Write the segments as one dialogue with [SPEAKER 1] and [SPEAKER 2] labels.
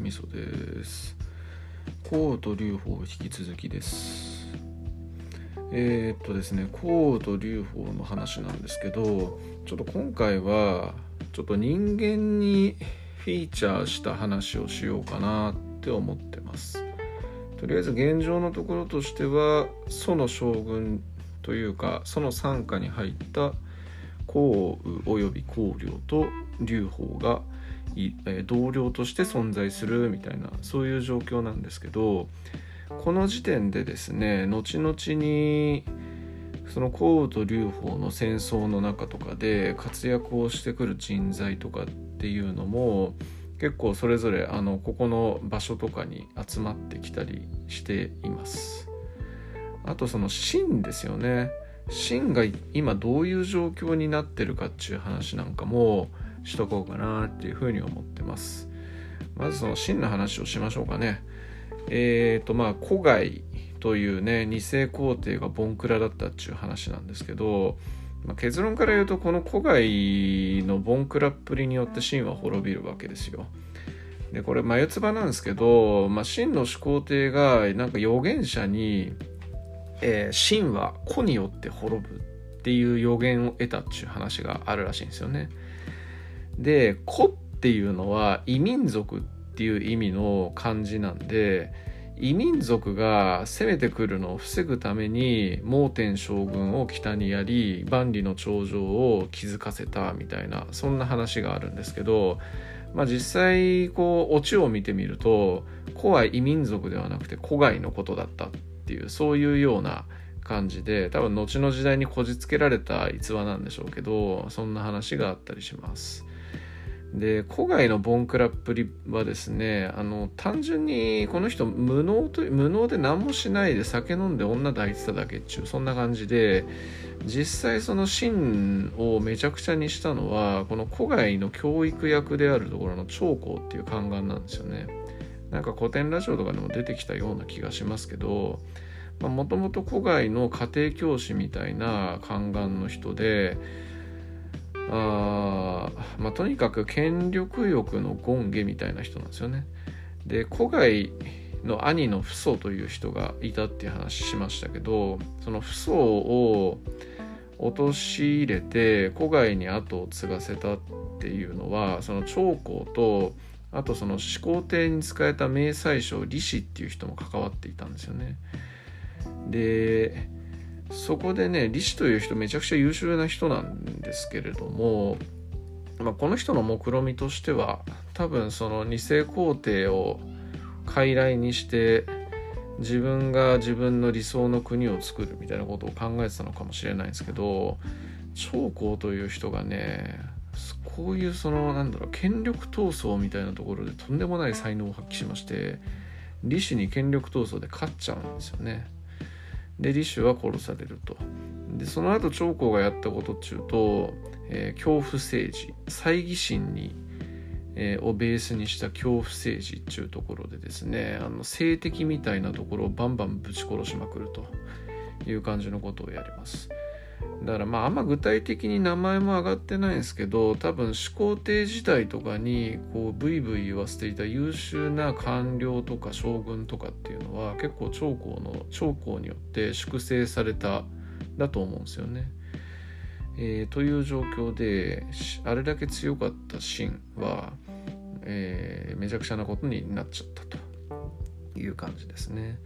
[SPEAKER 1] ですみそです。コート劉邦引き続きです。えー、っとですねコート劉邦の話なんですけどちょっと今回はちょっと人間にフィーチャーした話をしようかなって思ってます。とりあえず現状のところとしては楚の将軍というかその傘下に入った項羽および公領と劉邦が同僚として存在するみたいなそういう状況なんですけどこの時点でですね後々にその項羽と劉邦の戦争の中とかで活躍をしてくる人材とかっていうのも結構それぞれあのここの場所とかに集まってきたりしています。あとその秦ですよね。秦が今どういう状況になってるかっていう話なんかもしとこうかなっていうふうに思ってます。まずその真の話をしましょうかね。えっ、ー、とまあ古外というね二世皇帝がボンクラだったっていう話なんですけど、まあ、結論から言うとこの古外のボンクラっぷりによって秦は滅びるわけですよ。でこれ眉唾なんですけど、まあ、秦の始皇帝がなんか預言者に、えー、秦は子によって滅ぶっていう予言を得たっていう話があるらしいんですよね。で「子」っていうのは異民族っていう意味の漢字なんで異民族が攻めてくるのを防ぐために蒙天将軍を北にやり万里の長城を築かせたみたいなそんな話があるんですけど、まあ、実際こうオチを見てみると古は異民族ではなくて古外のことだったっていうそういうような感じで多分後の時代にこじつけられた逸話なんでしょうけどそんな話があったりします。で古外のボンクラっぷりはですねあの単純にこの人無能と無能で何もしないで酒飲んで女抱いてただけっちゅうそんな感じで実際その真をめちゃくちゃにしたのはこの古外の教育役であるところの長江っていう宦官なんですよね。なんか古典ラジオとかでも出てきたような気がしますけどもともと古外の家庭教師みたいな宦官の人であまあ、とにかく権力欲の権下みたいな人なんですよね。で古外の兄の父祖という人がいたっていう話しましたけどその父祖を陥れて古外に後を継がせたっていうのはその長江とあとその始皇帝に仕えた明宰相李氏っていう人も関わっていたんですよね。でそこでね李氏という人めちゃくちゃ優秀な人なんですけれども、まあ、この人の目論見みとしては多分その二世皇帝を傀儡にして自分が自分の理想の国を作るみたいなことを考えてたのかもしれないんですけど長江という人がねこういうそのなんだろう権力闘争みたいなところでとんでもない才能を発揮しまして李氏に権力闘争で勝っちゃうんですよね。で李州は殺されるとでその後長江がやったことっちゅうと、えー、恐怖政治猜疑心に、えー、をベースにした恐怖政治っちゅうところでですねあの性的みたいなところをバンバンぶち殺しまくるという感じのことをやります。だからまああんま具体的に名前も挙がってないんですけど多分始皇帝時代とかにこうブイブイ言わせていた優秀な官僚とか将軍とかっていうのは結構長江の長江によって粛清されただと思うんですよね。えー、という状況であれだけ強かった秦は、えー、めちゃくちゃなことになっちゃったという感じですね。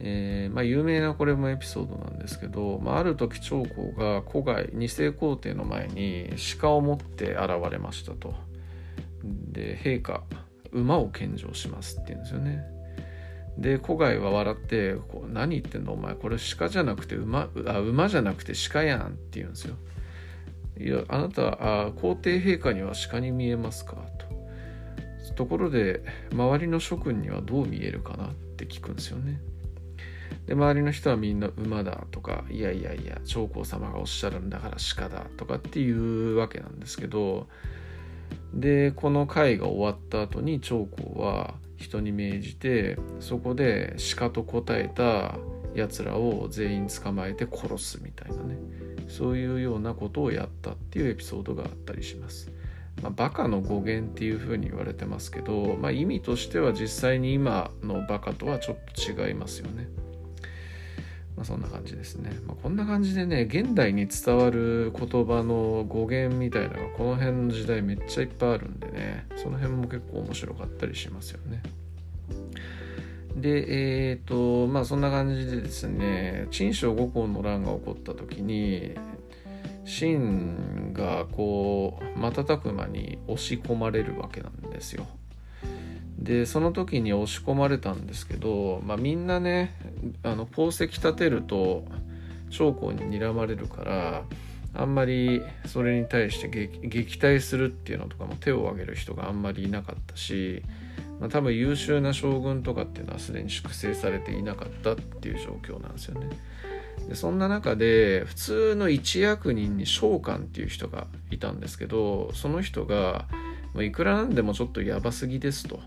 [SPEAKER 1] えー、まあ、有名なこれもエピソードなんですけど、まあ、ある時長江が古外二世皇帝の前に鹿を持って現れましたと。で陛下馬を献上しますって言うんですよね。で古外は笑って「何言ってんのお前これ鹿じゃなくて馬あ馬じゃなくて鹿やん」って言うんですよ。いやあなたあ皇帝陛下には鹿に見えますか？と。ところで周りの諸君にはどう見えるかなって聞くんですよね。で周りの人はみんな馬だとかいやいやいや長江様がおっしゃるんだから鹿だとかっていうわけなんですけどでこの会が終わった後に長江は人に命じてそこで鹿と答えたやつらを全員捕まえて殺すみたいなねそういうようなことをやったっていうエピソードがあったりします。まあ、バカの語源っていうふうに言われてますけど、まあ、意味としては実際に今のバカとはちょっと違いますよね。まあ、そんな感じですね。まあ、こんな感じでね、現代に伝わる言葉の語源みたいなのがこの辺の時代めっちゃいっぱいあるんでね、その辺も結構面白かったりしますよね。で、えっ、ー、と、まあそんな感じでですね、陳章五行の乱が起こった時に、秦がこう瞬く間に押し込まれるわけなんですよ。でその時に押し込まれたんですけど、まあ、みんなねあの功績立てると長江に睨まれるからあんまりそれに対して撃退するっていうのとかも手を挙げる人があんまりいなかったし、まあ、多分優秀な将軍とかっていうのはすでに粛清されていなかったっていう状況なんですよね。でそんな中で普通の一役人に召喚っていう人がいたんですけどその人がいくらなんでもちょっとやばすぎですと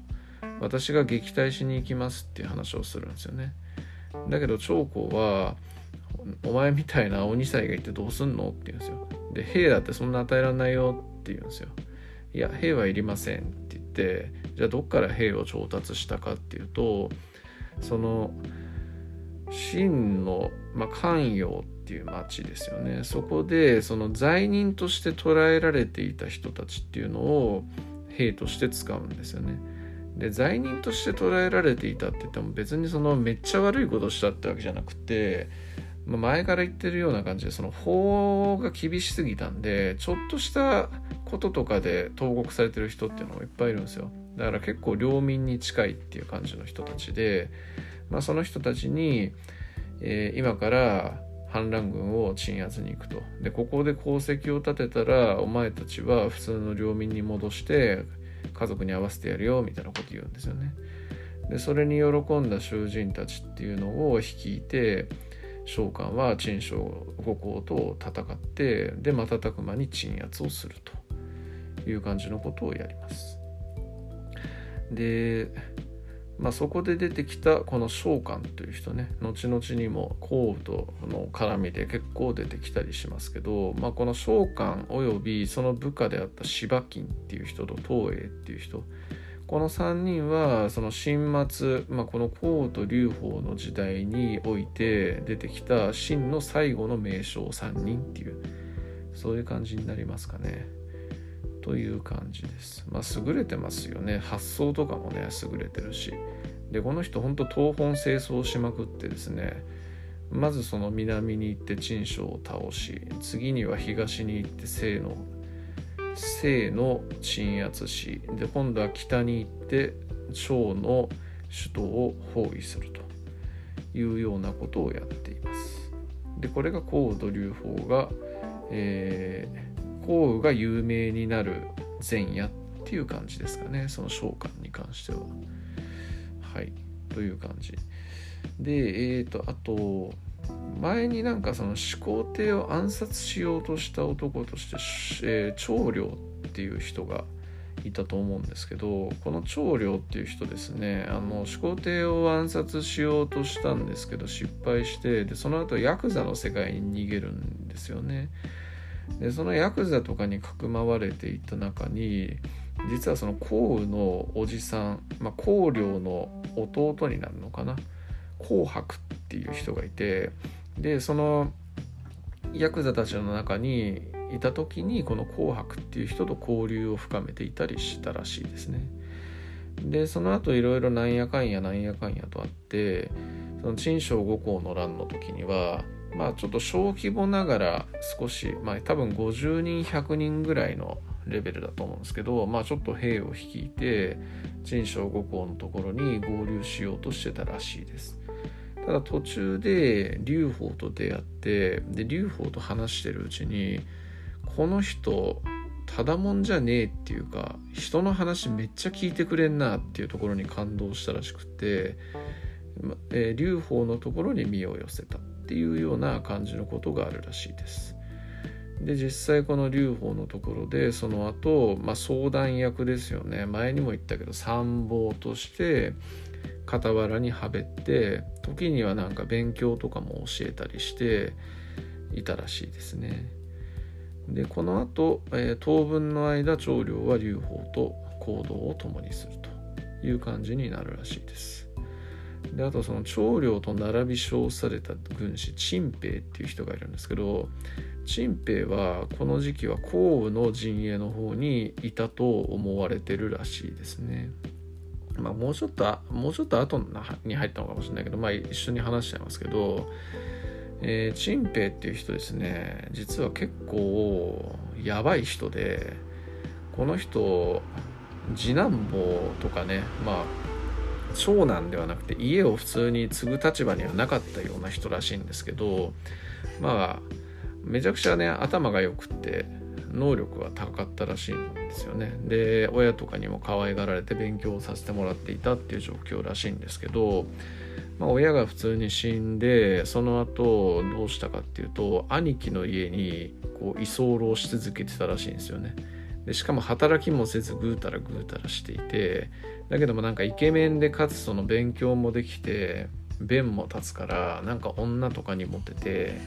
[SPEAKER 1] 私が撃退しに行きますっていう話をするんですよね。だけど長江はお前みたいな鬼才がいてどうすんのって言うんですよ。で兵だってそんな与えられないよって言うんですよ。いや兵はいりませんって言ってじゃあどっから兵を調達したかっていうとその秦の、まあ、関陽っていう町ですよね。そこでその罪人として捉えられていた人たちっていうのを兵として使うんですよね。で罪人として捉えられていたって言っても別にそのめっちゃ悪いことしたってわけじゃなくて、まあ、前から言ってるような感じでその法が厳しすぎたんでちょっとしたこととかで投獄されてる人っていうのもいっぱいいるんですよ。だから結構領民に近いっていう感じの人たちでまあ、その人たちに、えー、今から反乱軍を鎮圧に行くと。でここで功績を立てたらお前たちは普通の領民に戻して家族に会わせてやるよみたいなこと言うんですよね。でそれに喜んだ囚人たちっていうのを率いて召喚は陳将五行と戦ってで瞬く間に鎮圧をするという感じのことをやります。でまあ、そこで出てきたこの召喚という人ね後々にも項羽との絡みで結構出てきたりしますけど、まあ、この召喚およびその部下であった柴金っていう人と東映っていう人この3人はその新末、まあ、この項羽と劉邦の時代において出てきた秦の最後の名将3人っていうそういう感じになりますかね。という感じです。まあ、優れてますよね。発想とかもね、優れてるし。で、この人、ほんと東本清掃しまくってですね、まずその南に行って陳将を倒し、次には東に行って清の、清の鎮圧し、で、今度は北に行って趙の首都を包囲するというようなことをやっています。で、これが高度流法が、えー項羽が有名になる前夜っていう感じですかね。その召喚に関しては。はい。という感じ。でえっ、ー、とあと前になんかその始皇帝を暗殺しようとした男として、えー、長領っていう人がいたと思うんですけどこの長領っていう人ですね。あの始皇帝を暗殺しようとしたんですけど失敗してでその後ヤクザの世界に逃げるんですよね。でそのヤクザとかにかくまわれていた中に実はその項羽のおじさん、まあ、孔領の弟になるのかな？紅白っていう人がいてでそのヤクザたちの中にいた時にこの紅白っていう人と交流を深めていたりしたらしいですね。でその後いろいろなんやかんやなんやかんやとあってその陳章五行の乱の時にはまあちょっと小規模ながら少し、まあ多分50人、100人ぐらいのレベルだと思うんですけど、まあちょっと兵を率いて、陳章五行のところに合流しようとしてたらしいです。ただ途中で劉邦と出会って、で、劉邦と話してるうちに、この人、ただもんじゃねえっていうか、人の話めっちゃ聞いてくれんなっていうところに感動したらしくて、えー、劉邦のところに身を寄せた。っていうような感じのことがあるらしいです。で実際この劉邦のところでその後、まあ、相談役ですよね前にも言ったけど参謀として傍らにはべって時にはなんか勉強とかも教えたりしていたらしいですね。でこの後、えー、当分の間長領は劉邦と行動を共にするという感じになるらしいですであとその長領と並び称された軍師陳平っていう人がいるんですけど陳平はこの時期は項羽の陣営の方にいたと思われてるらしいですね。まあもうちょっともうちょっと後に入ったのかもしれないけどまあ一緒に話しちゃいますけどえー、陳平っていう人ですね実は結構やばい人でこの人次男坊とかねまあ長男ではなくて家を普通に継ぐ立場にはなかったような人らしいんですけどまあめちゃくちゃね頭が良くって能力は高かったらしいんですよね。で親とかにも可愛がられて勉強をさせてもらっていたっていう状況らしいんですけどまあ、親が普通に死んでその後どうしたかっていうと兄貴の家にこう居候し続けてたらしいんですよね。でしかも働きもせずぐうたらぐうたらしていてだけどもなんかイケメンでかつその勉強もできて弁も立つからなんか女とかにモテて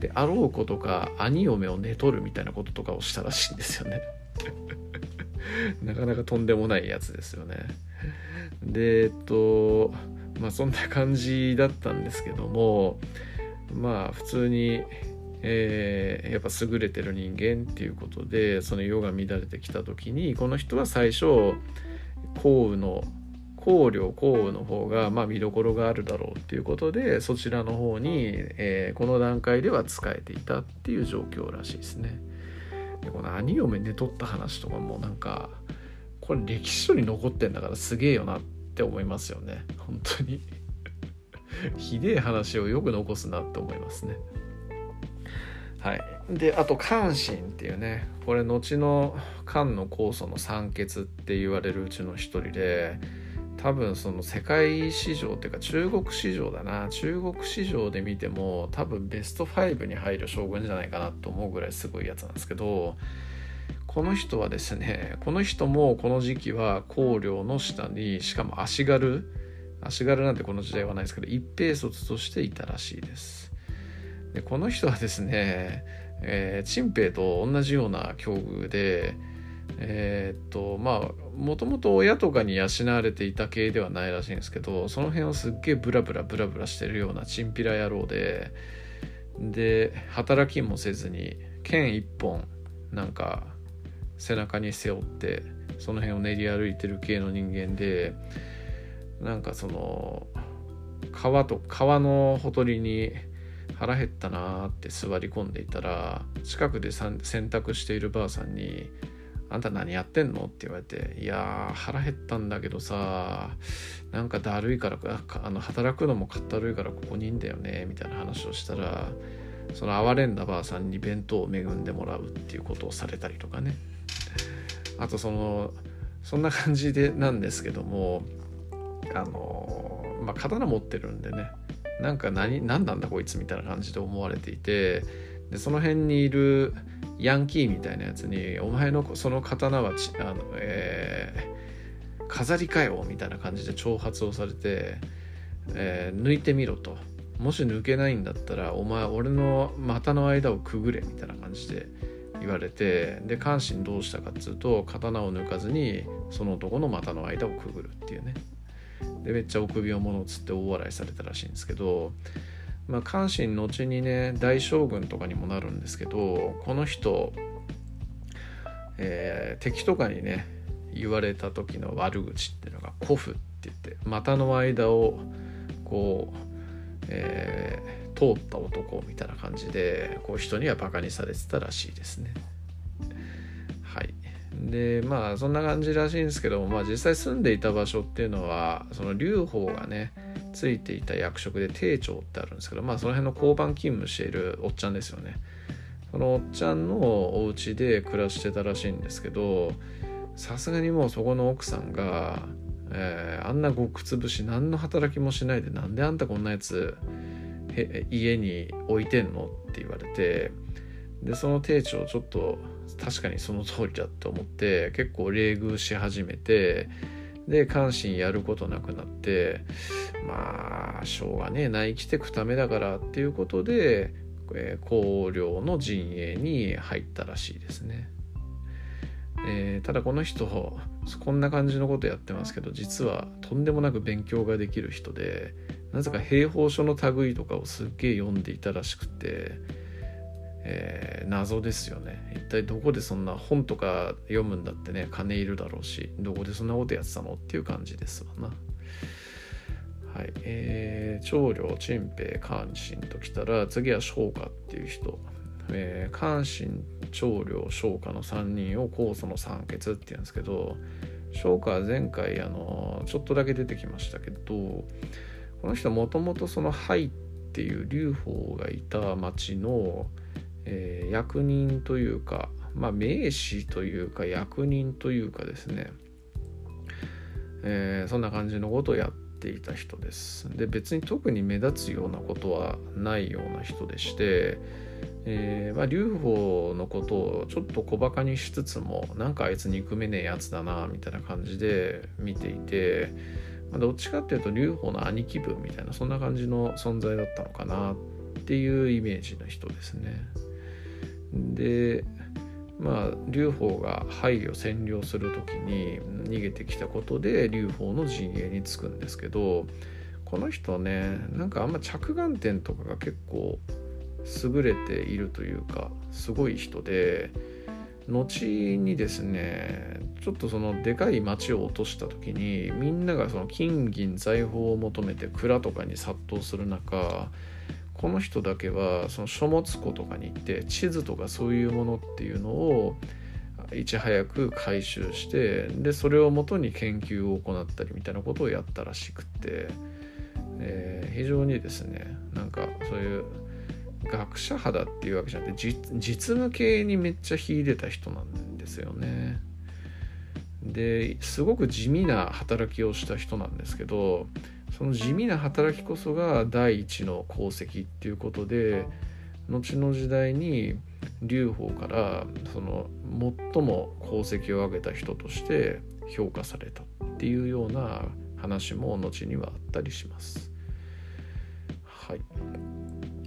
[SPEAKER 1] であろうことか兄嫁を寝取るみたいなこととかをしたらしいんですよね。なかなかとんでもないやつですよね。でえっとまあそんな感じだったんですけどもまあ普通に、えー、やっぱ優れてる人間っていうことでその世が乱れてきた時にこの人は最初項羽の考慮項羽の方がまあ見どころがあるだろうっていうことでそちらの方に、えー、この段階では使えていたっていう状況らしいですね。でこの兄嫁寝取った話とかもなんかこれ歴史書に残ってんだからすげえよなってって思いますよね。本当に。ひでえ話をよく残すなって思いますねはい。であと関心っていうねこれ後の漢の酵素の酸欠って言われるうちの一人で多分その世界市場っていうか中国市場だな。中国市場で見ても多分ベスト5に入る将軍じゃないかなと思うぐらいすごいやつなんですけどこの人はですねこの人もこの時期は香料の下にしかも足軽。足軽なんてこの時代はないですけど一平卒としていたらしいです。でこの人はですね、えー、陳平と同じような境遇でえー、っとまあもともと親とかに養われていた系ではないらしいんですけどその辺をすっげえブラブラブラブラしてるようなチンピラ野郎でで働きもせずに剣一本なんか背中に背負ってその辺を練り歩いてる系の人間でなんかその川と川のほとりに腹減ったなーって座り込んでいたら近くで洗濯しているばあさんに「あんた何やってんの?」って言われて「いやー腹減ったんだけどさなんかだるいからあの働くのもかったるいからここにいんだよね」みたいな話をしたらその哀れんだばあさんに弁当を恵んでもらうっていうことをされたりとかねあとそのそんな感じでなんですけどもあのまあ刀持ってるんでねなんか何何なんだこいつみたいな感じで思われていてでその辺にいるヤンキーみたいなやつに「お前のその刀はちあの、えー、飾りかよ」みたいな感じで挑発をされて、えー、抜いてみろと。もし抜けないんだったらお前俺の股の間をくぐれみたいな感じで言われてで関心どうしたかっつうと刀を抜かずにその男の股の間をくぐるっていうねでめっちゃ臆病者つって大笑いされたらしいんですけどまあ関心後にね大将軍とかにもなるんですけどこの人、えー、敵とかにね言われた時の悪口っていうのが古布って言って股の間をこう、えー通った男みたいな感じでこう人にはバカにされてたらしいですね。はいでまあそんな感じらしいんですけども、まあ、実際住んでいた場所っていうのはその劉邦がねついていた役職で廷長ってあるんですけどまあその辺の交番勤務しているおっちゃんですよね。そのおっちゃんのお家で暮らしてたらしいんですけどさすがにもうそこの奥さんが、えー、あんな極潰し何の働きもしないでなんであんたこんなやつ家に置いてんのって言われてでその亭長ちょっと確かにその通りだって思って結構冷遇し始めてで関心やることなくなってまあしょうがねえな生きてくためだからっていうことでえー、公領の陣営に入ったらしいですね。えー、ただこの人こんな感じのことやってますけど実はとんでもなく勉強ができる人でなぜか兵法書の類とかをすっげえ読んでいたらしくて、えー、謎ですよね。一体どこでそんな本とか読むんだってね金いるだろうしどこでそんなことやってたのっていう感じですわな。はい、えー、長領、陳平、関心ときたら次は昇華っていう人。えー、関心長領昇華の3人を酵素の酸欠っていうんですけど昇華は前回あのちょっとだけ出てきましたけどこの人もともとその灰っていう劉邦がいた町の、えー、役人というかまあ名士というか役人というかですね、えー、そんな感じのことをやっていた人ですで別に特に目立つようなことはないような人でしてえーまあ、劉邦のことをちょっと小バカにしつつもなんかあいつ憎めねえやつだなみたいな感じで見ていて、ま、どっちかっていうと劉邦の兄貴分みたいなそんな感じの存在だったのかなっていうイメージの人ですね。でまあ劉邦が廃を占領する時に逃げてきたことで劉邦の陣営につくんですけどこの人ねなんかあんま着眼点とかが結構優れているというかすごい人で後にですねちょっとそのでかい町を落とした時にみんながその金銀財宝を求めて蔵とかに殺到する中この人だけはその書物庫とかに行って地図とかそういうものっていうのをいち早く回収してでそれをもとに研究を行ったりみたいなことをやったらしくて、えー、非常にですねなんかそういう学者肌っていうわけじゃなくて実務系にめっちゃ秀でた人なんですよね。ですごく地味な働きをした人なんですけどその地味な働きこそが第一の功績っていうことで後の時代に劉邦からその最も功績を上げた人として評価されたっていうような話も後にはあったりします。はい。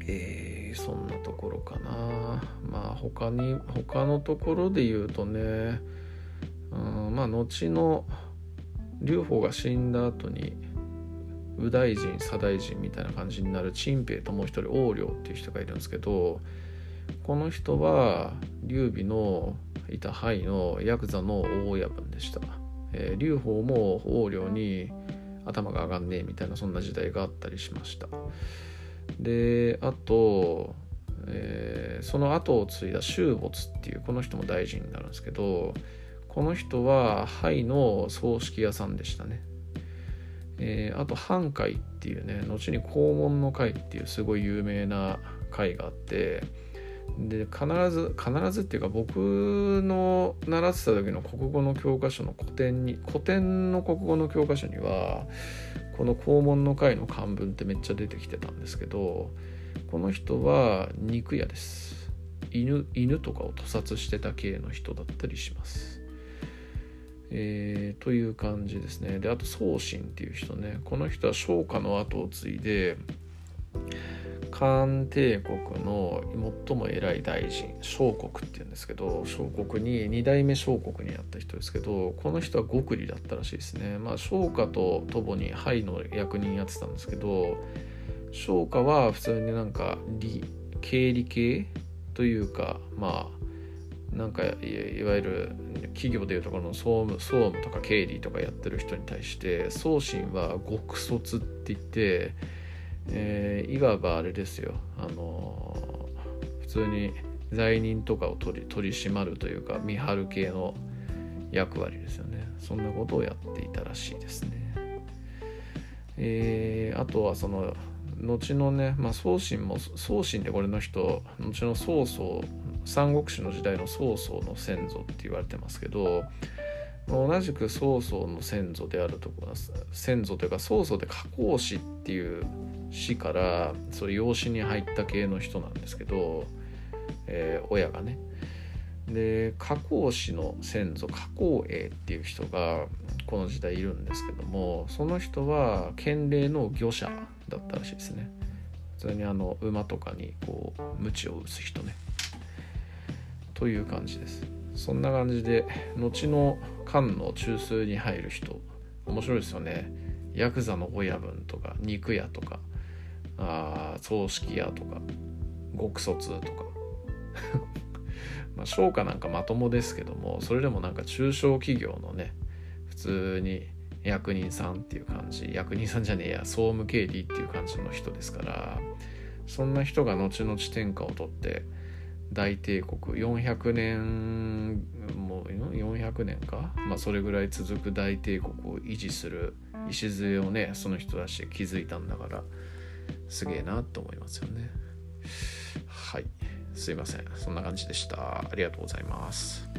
[SPEAKER 1] えーそんなところかなまあ他に他のところで言うとねうんまあ後の劉邦が死んだ後に右大臣左大臣みたいな感じになる陳平ともう一人王陵っていう人がいるんですけどこの人は劉備のいた範囲のヤクザの大親分でした、えー、劉邦も王陵に頭が上がんねえみたいなそんな時代があったりしましたであと、えー、その後を継いだ周没っていうこの人も大臣になるんですけどこの人は灰の葬式屋さんでしたね。えー、あと半会っていうね後に黄門の会っていうすごい有名な会があってで必ず必ずっていうか僕の習ってた時の国語の教科書の古典に古典の国語の教科書にはこの肛門の会の漢文ってめっちゃ出てきてたんですけどこの人は肉屋です。犬犬とかを屠殺してた系の人だったりします。えー、という感じですね。であと宗信っていう人ね。この人は商家の後を継いで漢帝国の最も偉い大臣小国っていうんですけど小国に2代目小国になった人ですけどこの人は極利だったらしいですね。まあ商家とともに灰の役人やってたんですけど商家は普通になんか経理系というかまあなんかいわゆる企業でいうところの総務総務とか経理とかやってる人に対して送信は極卒って言ってえー、いわばあれですよ。あのー、普通に罪人とかを取り取り締まるというか見張る系の役割ですよね。そんなことをやっていたらしいですね。えー、あとはその後のね、まあ、宗信も宗信でこれの人後の曹操三国志の時代の曹操の先祖って言われてますけど同じく曹操の先祖であるところ先祖というか曹操で加工師っていう死からそう養子に入った系の人なんですけど、えー、親がね。で加工師の先祖加工栄っていう人がこの時代いるんですけどもその人は県令の御者だったらしいですね。普普通にあの馬とかにこう鞭を打つ人ね。という感じです。そんな感じで後の漢の中枢に入る人面白いですよね。ヤクザの親分とか肉屋とかあ葬式屋とか極卒とか。まあ商家なんかまともですけどもそれでもなんか中小企業のね普通に役人さんっていう感じ役人さんじゃねえや総務経理っていう感じの人ですからそんな人が後々天下を取って大帝国。400年もう400年か、まあ、それぐらい続く大帝国を維持する礎をねその人たちで築いたんだからすげえなと思いますよね。はい。すいません。そんな感じでした。ありがとうございます。